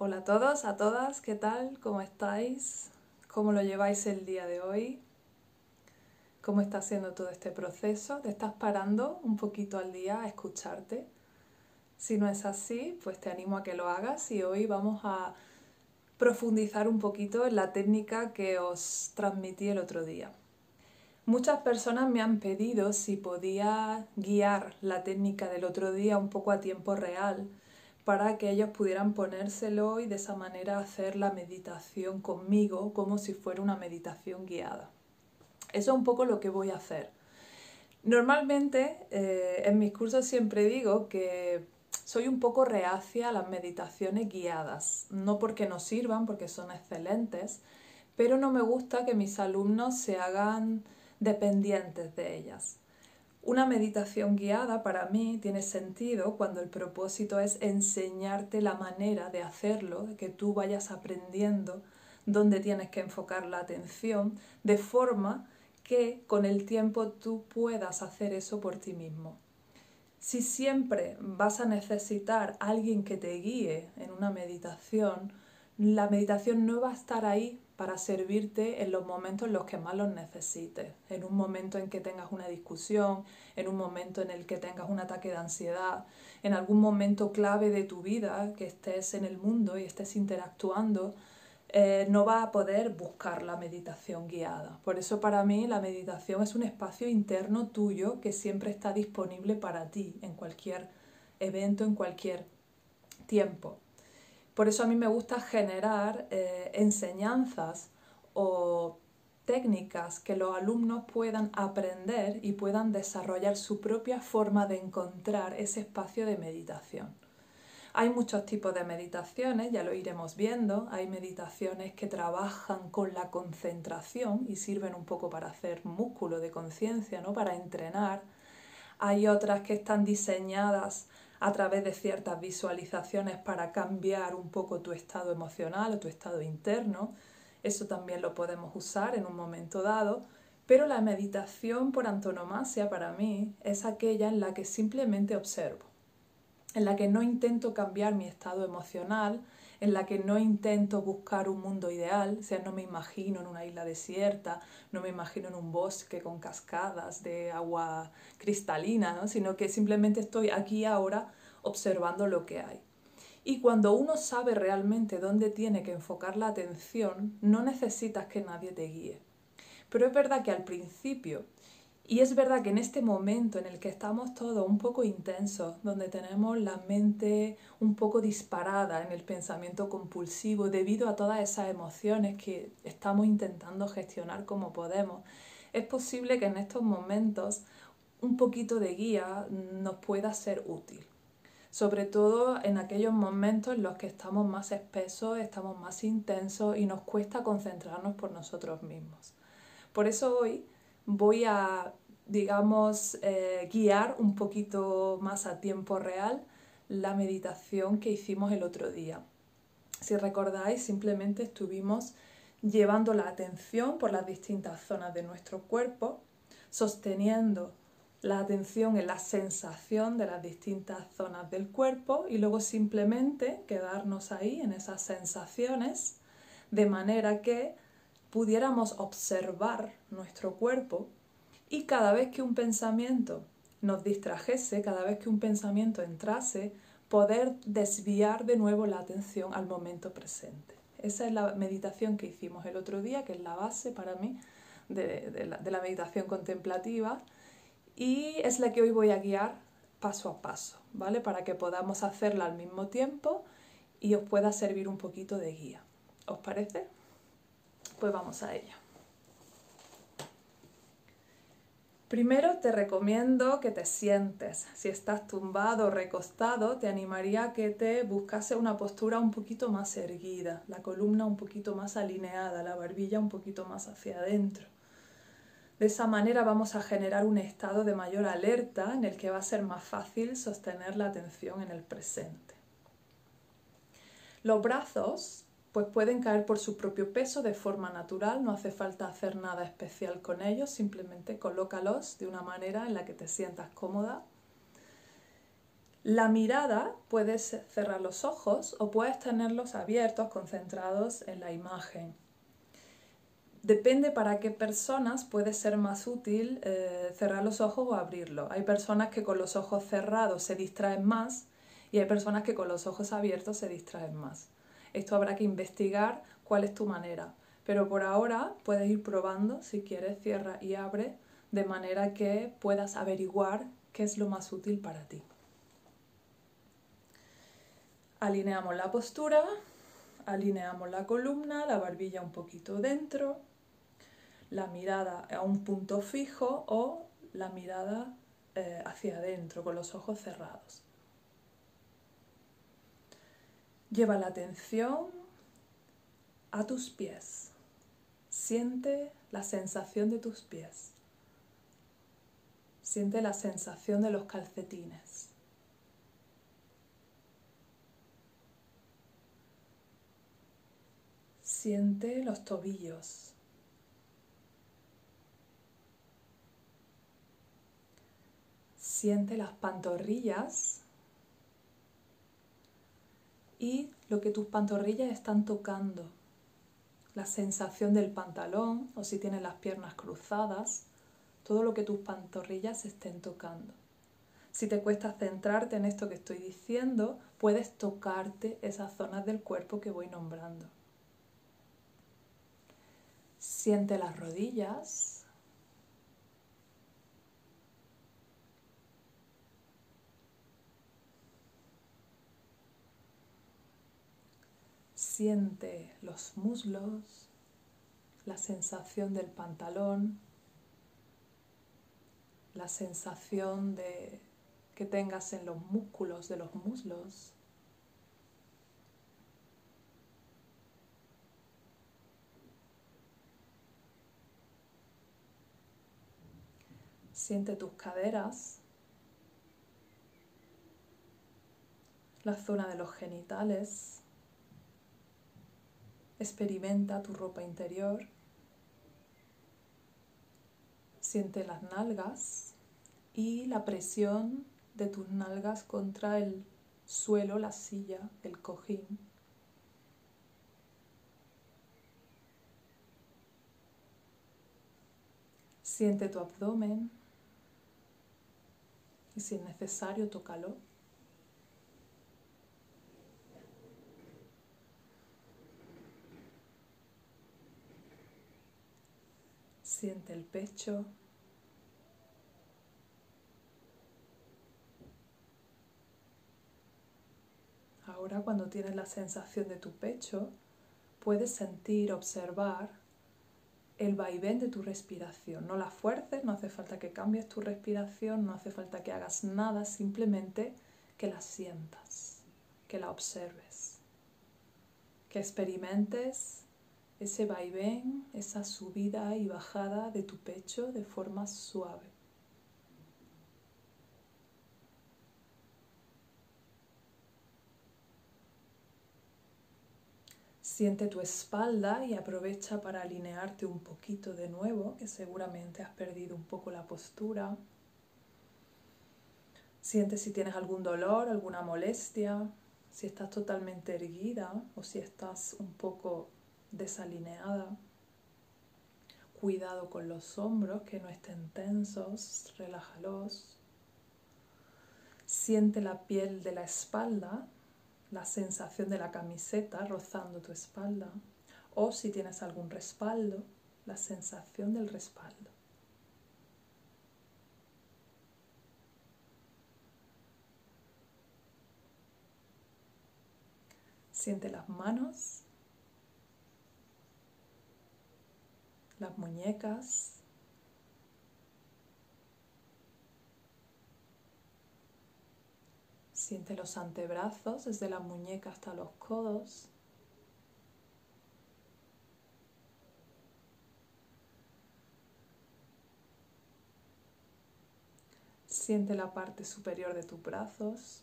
Hola a todos, a todas, ¿qué tal? ¿Cómo estáis? ¿Cómo lo lleváis el día de hoy? ¿Cómo está siendo todo este proceso? ¿Te estás parando un poquito al día a escucharte? Si no es así, pues te animo a que lo hagas y hoy vamos a profundizar un poquito en la técnica que os transmití el otro día. Muchas personas me han pedido si podía guiar la técnica del otro día un poco a tiempo real para que ellos pudieran ponérselo y de esa manera hacer la meditación conmigo como si fuera una meditación guiada. Eso es un poco lo que voy a hacer. Normalmente eh, en mis cursos siempre digo que soy un poco reacia a las meditaciones guiadas, no porque no sirvan, porque son excelentes, pero no me gusta que mis alumnos se hagan dependientes de ellas. Una meditación guiada para mí tiene sentido cuando el propósito es enseñarte la manera de hacerlo, de que tú vayas aprendiendo dónde tienes que enfocar la atención, de forma que con el tiempo tú puedas hacer eso por ti mismo. Si siempre vas a necesitar alguien que te guíe en una meditación, la meditación no va a estar ahí para servirte en los momentos en los que más los necesites, en un momento en que tengas una discusión, en un momento en el que tengas un ataque de ansiedad, en algún momento clave de tu vida que estés en el mundo y estés interactuando, eh, no va a poder buscar la meditación guiada. Por eso para mí la meditación es un espacio interno tuyo que siempre está disponible para ti en cualquier evento, en cualquier tiempo. Por eso a mí me gusta generar eh, enseñanzas o técnicas que los alumnos puedan aprender y puedan desarrollar su propia forma de encontrar ese espacio de meditación. Hay muchos tipos de meditaciones, ya lo iremos viendo. Hay meditaciones que trabajan con la concentración y sirven un poco para hacer músculo de conciencia, ¿no? para entrenar. Hay otras que están diseñadas a través de ciertas visualizaciones para cambiar un poco tu estado emocional o tu estado interno. Eso también lo podemos usar en un momento dado, pero la meditación por antonomasia para mí es aquella en la que simplemente observo, en la que no intento cambiar mi estado emocional, en la que no intento buscar un mundo ideal, o sea, no me imagino en una isla desierta, no me imagino en un bosque con cascadas de agua cristalina, sino que simplemente estoy aquí ahora observando lo que hay. Y cuando uno sabe realmente dónde tiene que enfocar la atención, no necesitas que nadie te guíe. Pero es verdad que al principio y es verdad que en este momento en el que estamos todos un poco intensos, donde tenemos la mente un poco disparada en el pensamiento compulsivo debido a todas esas emociones que estamos intentando gestionar como podemos, es posible que en estos momentos un poquito de guía nos pueda ser útil. Sobre todo en aquellos momentos en los que estamos más espesos, estamos más intensos y nos cuesta concentrarnos por nosotros mismos. Por eso hoy voy a, digamos, eh, guiar un poquito más a tiempo real la meditación que hicimos el otro día. Si recordáis, simplemente estuvimos llevando la atención por las distintas zonas de nuestro cuerpo, sosteniendo la atención en la sensación de las distintas zonas del cuerpo y luego simplemente quedarnos ahí en esas sensaciones de manera que pudiéramos observar nuestro cuerpo y cada vez que un pensamiento nos distrajese, cada vez que un pensamiento entrase, poder desviar de nuevo la atención al momento presente. Esa es la meditación que hicimos el otro día, que es la base para mí de, la, de la meditación contemplativa y es la que hoy voy a guiar paso a paso, ¿vale? Para que podamos hacerla al mismo tiempo y os pueda servir un poquito de guía. ¿Os parece? Pues vamos a ello. Primero te recomiendo que te sientes. Si estás tumbado o recostado, te animaría a que te buscase una postura un poquito más erguida, la columna un poquito más alineada, la barbilla un poquito más hacia adentro. De esa manera vamos a generar un estado de mayor alerta en el que va a ser más fácil sostener la atención en el presente. Los brazos pues pueden caer por su propio peso de forma natural, no hace falta hacer nada especial con ellos, simplemente colócalos de una manera en la que te sientas cómoda. La mirada puedes cerrar los ojos o puedes tenerlos abiertos, concentrados en la imagen. Depende para qué personas puede ser más útil eh, cerrar los ojos o abrirlos. Hay personas que con los ojos cerrados se distraen más y hay personas que con los ojos abiertos se distraen más. Esto habrá que investigar cuál es tu manera. Pero por ahora puedes ir probando, si quieres, cierra y abre, de manera que puedas averiguar qué es lo más útil para ti. Alineamos la postura, alineamos la columna, la barbilla un poquito dentro, la mirada a un punto fijo o la mirada eh, hacia adentro con los ojos cerrados. Lleva la atención a tus pies. Siente la sensación de tus pies. Siente la sensación de los calcetines. Siente los tobillos. Siente las pantorrillas y lo que tus pantorrillas están tocando. La sensación del pantalón o si tienes las piernas cruzadas, todo lo que tus pantorrillas estén tocando. Si te cuesta centrarte en esto que estoy diciendo, puedes tocarte esas zonas del cuerpo que voy nombrando. Siente las rodillas, Siente los muslos, la sensación del pantalón, la sensación de que tengas en los músculos de los muslos. Siente tus caderas, la zona de los genitales. Experimenta tu ropa interior. Siente las nalgas y la presión de tus nalgas contra el suelo, la silla, el cojín. Siente tu abdomen y si es necesario, tócalo. Siente el pecho. Ahora cuando tienes la sensación de tu pecho, puedes sentir, observar el vaivén de tu respiración. No la fuerces, no hace falta que cambies tu respiración, no hace falta que hagas nada, simplemente que la sientas, que la observes, que experimentes ese vaivén, esa subida y bajada de tu pecho de forma suave. Siente tu espalda y aprovecha para alinearte un poquito de nuevo, que seguramente has perdido un poco la postura. Siente si tienes algún dolor, alguna molestia, si estás totalmente erguida o si estás un poco desalineada. Cuidado con los hombros, que no estén tensos, relájalos. Siente la piel de la espalda, la sensación de la camiseta rozando tu espalda. O si tienes algún respaldo, la sensación del respaldo. Siente las manos las muñecas. Siente los antebrazos desde la muñeca hasta los codos. Siente la parte superior de tus brazos.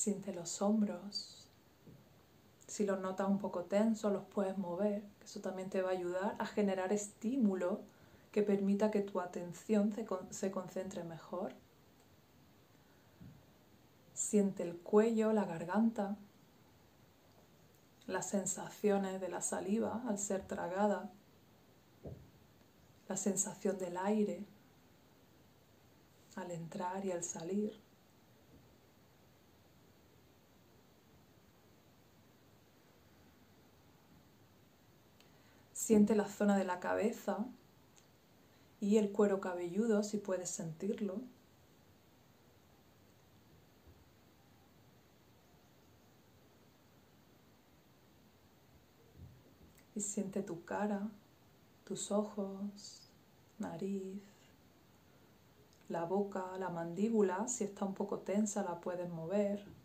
Siente los hombros. Si los notas un poco tensos, los puedes mover. Eso también te va a ayudar a generar estímulo que permita que tu atención se concentre mejor. Siente el cuello, la garganta, las sensaciones de la saliva al ser tragada, la sensación del aire al entrar y al salir. Siente la zona de la cabeza y el cuero cabelludo si puedes sentirlo. Y siente tu cara, tus ojos, nariz, la boca, la mandíbula, si está un poco tensa la puedes mover.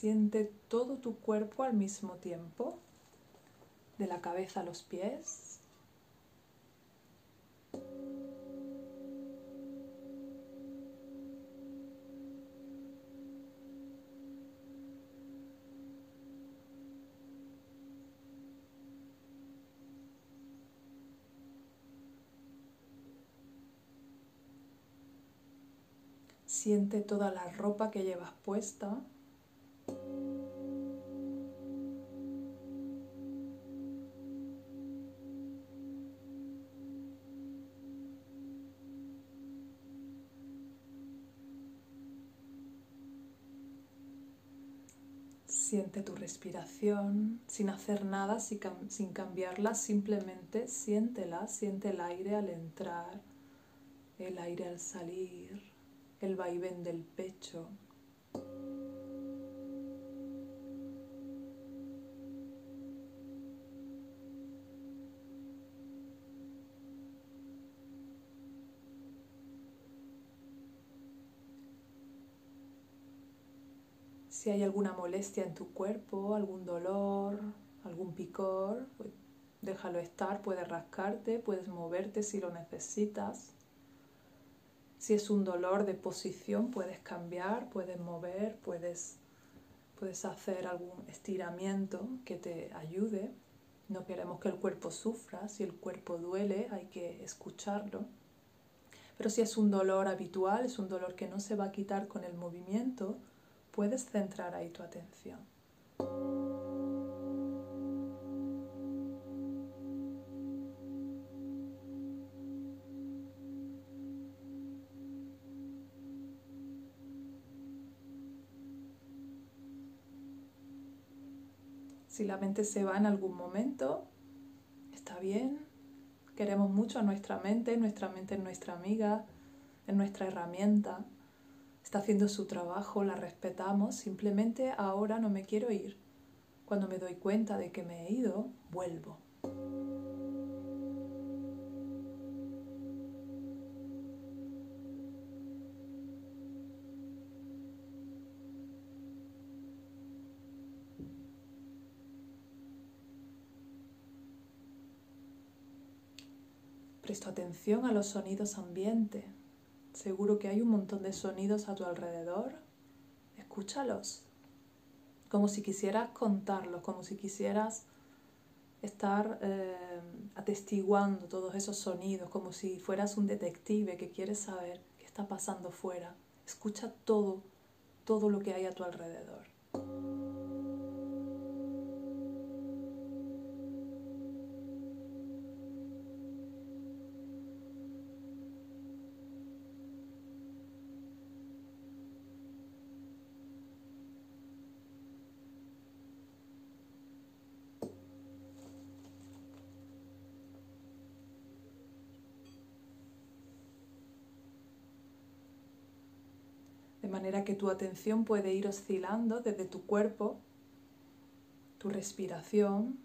Siente todo tu cuerpo al mismo tiempo, de la cabeza a los pies. Siente toda la ropa que llevas puesta. Siente tu respiración sin hacer nada, sin cambiarla, simplemente siéntela, siente el aire al entrar, el aire al salir, el vaivén del pecho. Si hay alguna molestia en tu cuerpo, algún dolor, algún picor, pues déjalo estar, puedes rascarte, puedes moverte si lo necesitas. Si es un dolor de posición, puedes cambiar, puedes mover, puedes, puedes hacer algún estiramiento que te ayude. No queremos que el cuerpo sufra, si el cuerpo duele hay que escucharlo. Pero si es un dolor habitual, es un dolor que no se va a quitar con el movimiento, puedes centrar ahí tu atención. Si la mente se va en algún momento, está bien. Queremos mucho a nuestra mente, nuestra mente es nuestra amiga, es nuestra herramienta está haciendo su trabajo, la respetamos, simplemente ahora no me quiero ir. Cuando me doy cuenta de que me he ido, vuelvo. Presto atención a los sonidos ambientes. Seguro que hay un montón de sonidos a tu alrededor. Escúchalos. Como si quisieras contarlos, como si quisieras estar eh, atestiguando todos esos sonidos, como si fueras un detective que quiere saber qué está pasando fuera. Escucha todo, todo lo que hay a tu alrededor. De manera que tu atención puede ir oscilando desde tu cuerpo, tu respiración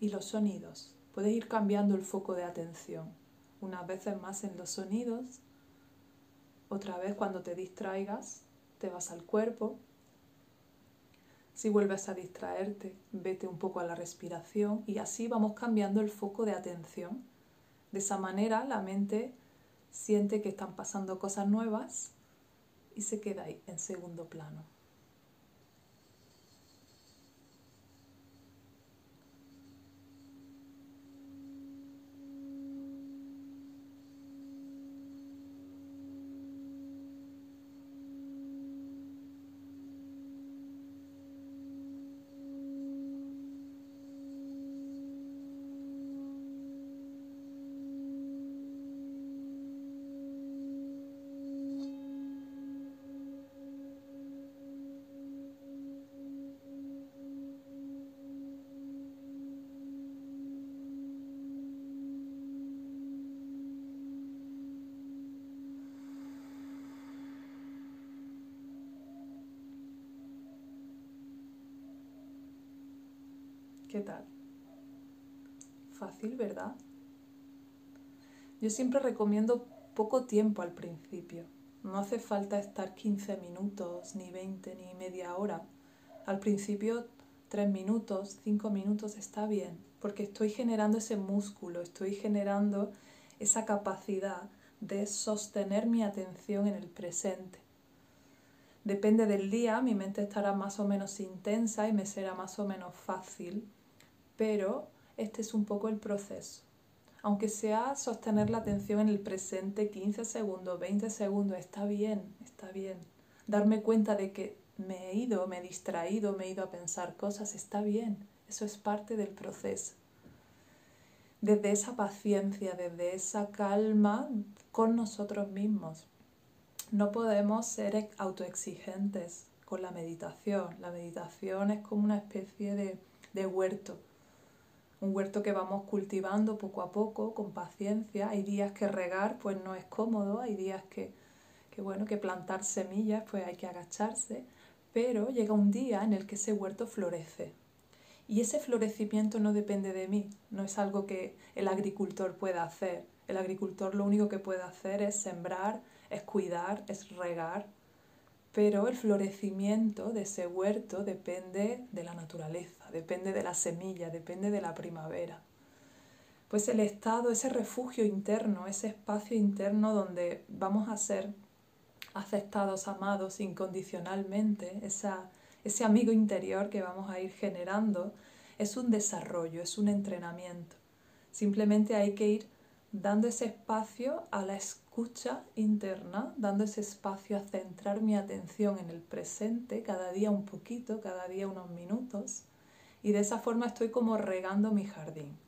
y los sonidos. Puedes ir cambiando el foco de atención, unas veces más en los sonidos, otra vez cuando te distraigas, te vas al cuerpo. Si vuelves a distraerte, vete un poco a la respiración y así vamos cambiando el foco de atención. De esa manera la mente siente que están pasando cosas nuevas y se queda ahí en segundo plano. ¿Qué tal? Fácil, ¿verdad? Yo siempre recomiendo poco tiempo al principio. No hace falta estar 15 minutos, ni 20, ni media hora. Al principio 3 minutos, 5 minutos está bien, porque estoy generando ese músculo, estoy generando esa capacidad de sostener mi atención en el presente. Depende del día, mi mente estará más o menos intensa y me será más o menos fácil pero este es un poco el proceso. Aunque sea sostener la atención en el presente 15 segundos, 20 segundos, está bien, está bien. Darme cuenta de que me he ido, me he distraído, me he ido a pensar cosas, está bien. Eso es parte del proceso. Desde esa paciencia, desde esa calma con nosotros mismos. No podemos ser autoexigentes con la meditación. La meditación es como una especie de, de huerto un huerto que vamos cultivando poco a poco, con paciencia. Hay días que regar pues no es cómodo, hay días que, que, bueno, que plantar semillas pues hay que agacharse, pero llega un día en el que ese huerto florece. Y ese florecimiento no depende de mí, no es algo que el agricultor pueda hacer. El agricultor lo único que puede hacer es sembrar, es cuidar, es regar, pero el florecimiento de ese huerto depende de la naturaleza, depende de la semilla, depende de la primavera. Pues el estado, ese refugio interno, ese espacio interno donde vamos a ser aceptados, amados incondicionalmente, ese amigo interior que vamos a ir generando, es un desarrollo, es un entrenamiento. Simplemente hay que ir dando ese espacio a la escucha interna, dando ese espacio a centrar mi atención en el presente, cada día un poquito, cada día unos minutos, y de esa forma estoy como regando mi jardín.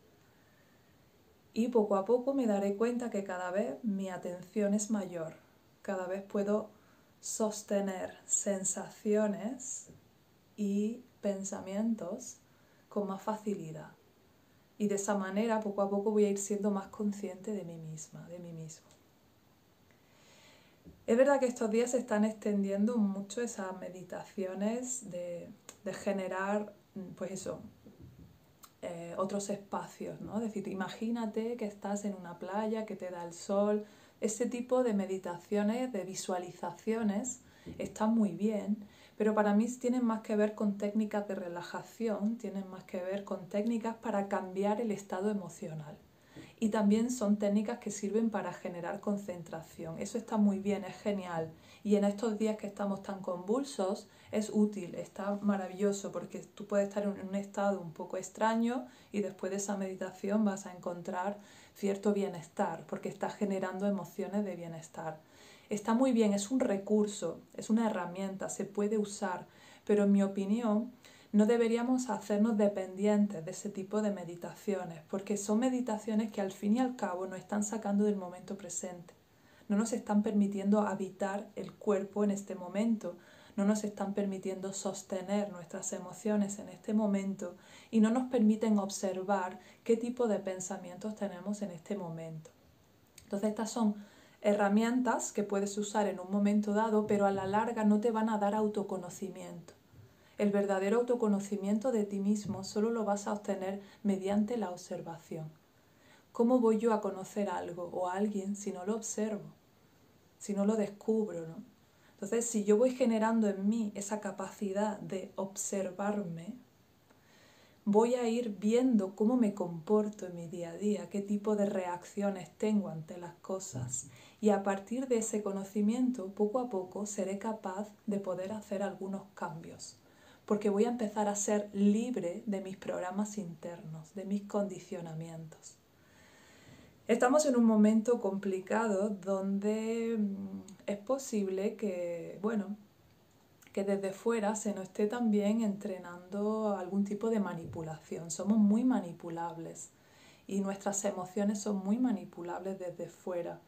Y poco a poco me daré cuenta que cada vez mi atención es mayor, cada vez puedo sostener sensaciones y pensamientos con más facilidad. Y de esa manera, poco a poco, voy a ir siendo más consciente de mí misma, de mí mismo. Es verdad que estos días se están extendiendo mucho esas meditaciones de, generar, pues eso, eh, otros espacios, ¿no? Es decir, imagínate que estás en una playa, que te da el sol. Ese tipo de meditaciones, de visualizaciones, están muy bien, pero para mí tienen más que ver con técnicas de relajación, tienen más que ver con técnicas para cambiar el estado emocional. Y también son técnicas que sirven para generar concentración. Eso está muy bien, es genial. Y en estos días que estamos tan convulsos, es útil, está maravilloso, porque tú puedes estar en un estado un poco extraño y después de esa meditación vas a encontrar cierto bienestar, porque estás generando emociones de bienestar. Está muy bien, es un recurso, es una herramienta, se puede usar, pero en mi opinión no deberíamos hacernos dependientes de ese tipo de meditaciones, porque son meditaciones que al fin y al cabo nos están sacando del momento presente. No nos están permitiendo habitar el cuerpo en este momento, no nos están permitiendo sostener nuestras emociones en este momento y no nos permiten observar qué tipo de pensamientos tenemos en este momento. Entonces estas son herramientas que puedes usar en un momento dado, pero a la larga no te van a dar autoconocimiento. El verdadero autoconocimiento de ti mismo solo lo vas a obtener mediante la observación. ¿Cómo voy yo a conocer algo o a alguien si no lo observo? Si no lo descubro, ¿no? Entonces, si yo voy generando en mí esa capacidad de observarme, voy a ir viendo cómo me comporto en mi día a día, qué tipo de reacciones tengo ante las cosas. Y a partir de ese conocimiento, poco a poco, seré capaz de poder hacer algunos cambios, porque voy a empezar a ser libre de mis programas internos, de mis condicionamientos. Estamos en un momento complicado donde mm, es posible que, bueno, que desde fuera se nos esté también entrenando algún tipo de manipulación. Somos muy manipulables y nuestras emociones son muy manipulables desde fuera.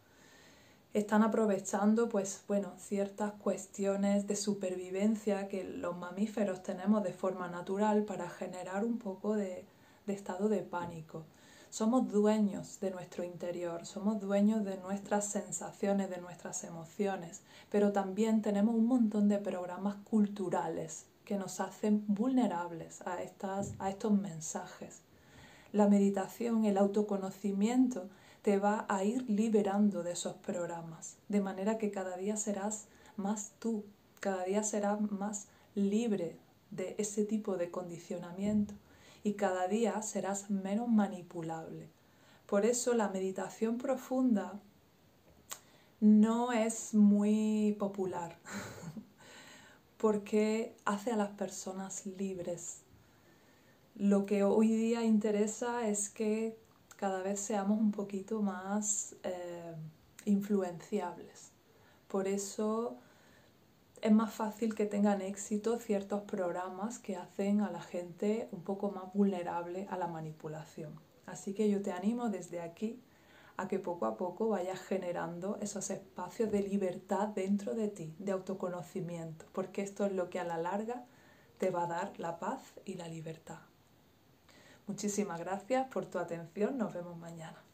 Están aprovechando, pues, bueno, ciertas cuestiones de supervivencia que los mamíferos tenemos de forma natural para generar un poco de, de estado de pánico. Somos dueños de nuestro interior, somos dueños de nuestras sensaciones, de nuestras emociones, pero también tenemos un montón de programas culturales que nos hacen vulnerables a, estas, a estos mensajes. La meditación, el autoconocimiento te va a ir liberando de esos programas, de manera que cada día serás más tú, cada día serás más libre de ese tipo de condicionamiento y cada día serás menos manipulable. Por eso la meditación profunda no es muy popular, porque hace a las personas libres. Lo que hoy día interesa es que cada vez seamos un poquito más eh, influenciables. Por eso es más fácil que tengan éxito ciertos programas que hacen a la gente un poco más vulnerable a la manipulación. Así que yo te animo desde aquí a que poco a poco vayas generando esos espacios de libertad dentro de ti, de autoconocimiento, porque esto es lo que a la larga te va a dar la paz y la libertad. Muchísimas gracias por tu atención, nos vemos mañana.